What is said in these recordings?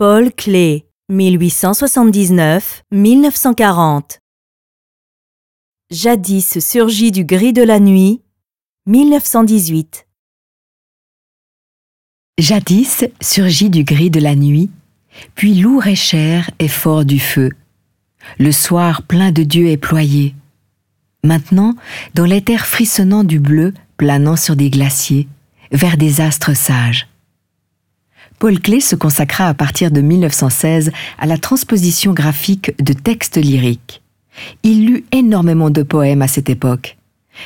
Paul Klee, 1879-1940. Jadis surgit du gris de la nuit, 1918. Jadis surgit du gris de la nuit, puis lourd et cher et fort du feu. Le soir plein de Dieu est ployé. Maintenant, dans l'éther frissonnant du bleu, planant sur des glaciers, vers des astres sages. Paul Klee se consacra à partir de 1916 à la transposition graphique de textes lyriques. Il lut énormément de poèmes à cette époque.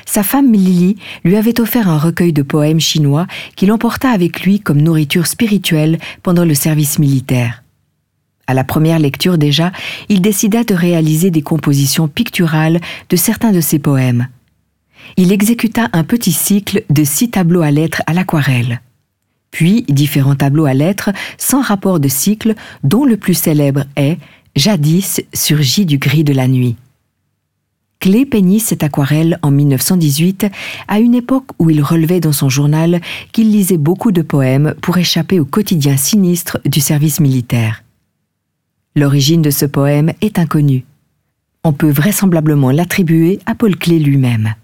Sa femme Lily lui avait offert un recueil de poèmes chinois qu'il emporta avec lui comme nourriture spirituelle pendant le service militaire. À la première lecture déjà, il décida de réaliser des compositions picturales de certains de ses poèmes. Il exécuta un petit cycle de six tableaux à lettres à l'aquarelle puis différents tableaux à lettres sans rapport de cycle, dont le plus célèbre est Jadis surgit du gris de la nuit. Clé peignit cette aquarelle en 1918, à une époque où il relevait dans son journal qu'il lisait beaucoup de poèmes pour échapper au quotidien sinistre du service militaire. L'origine de ce poème est inconnue. On peut vraisemblablement l'attribuer à Paul Clé lui-même.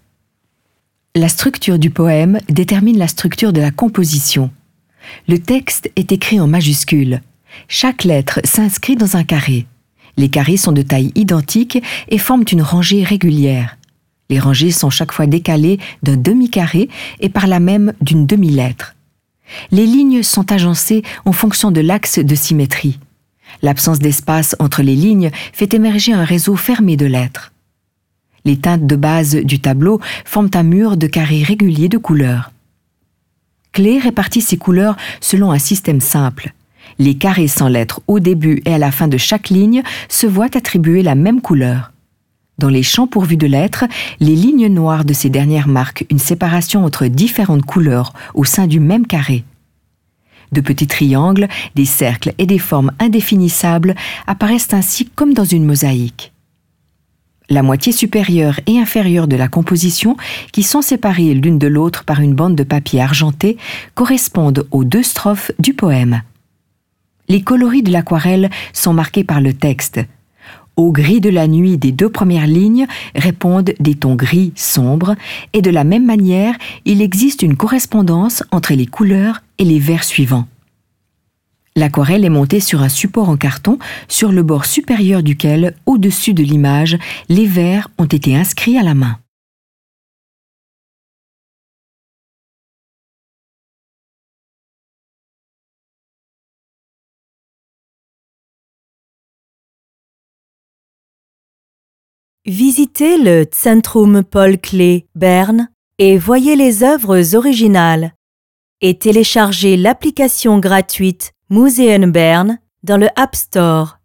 La structure du poème détermine la structure de la composition. Le texte est écrit en majuscules. Chaque lettre s'inscrit dans un carré. Les carrés sont de taille identique et forment une rangée régulière. Les rangées sont chaque fois décalées d'un demi-carré et par là même d'une demi-lettre. Les lignes sont agencées en fonction de l'axe de symétrie. L'absence d'espace entre les lignes fait émerger un réseau fermé de lettres. Les teintes de base du tableau forment un mur de carrés réguliers de couleurs. Clé répartit ses couleurs selon un système simple. Les carrés sans lettres au début et à la fin de chaque ligne se voient attribuer la même couleur. Dans les champs pourvus de lettres, les lignes noires de ces dernières marquent une séparation entre différentes couleurs au sein du même carré. De petits triangles, des cercles et des formes indéfinissables apparaissent ainsi comme dans une mosaïque la moitié supérieure et inférieure de la composition, qui sont séparées l'une de l'autre par une bande de papier argenté, correspondent aux deux strophes du poème. Les coloris de l'aquarelle sont marqués par le texte. Au gris de la nuit des deux premières lignes répondent des tons gris sombres, et de la même manière, il existe une correspondance entre les couleurs et les vers suivants. L'aquarelle est montée sur un support en carton sur le bord supérieur duquel, au-dessus de l'image, les vers ont été inscrits à la main. Visitez le Centrum Paul Klee Berne et voyez les œuvres originales. Et téléchargez l'application gratuite Museum Bern dans le App Store.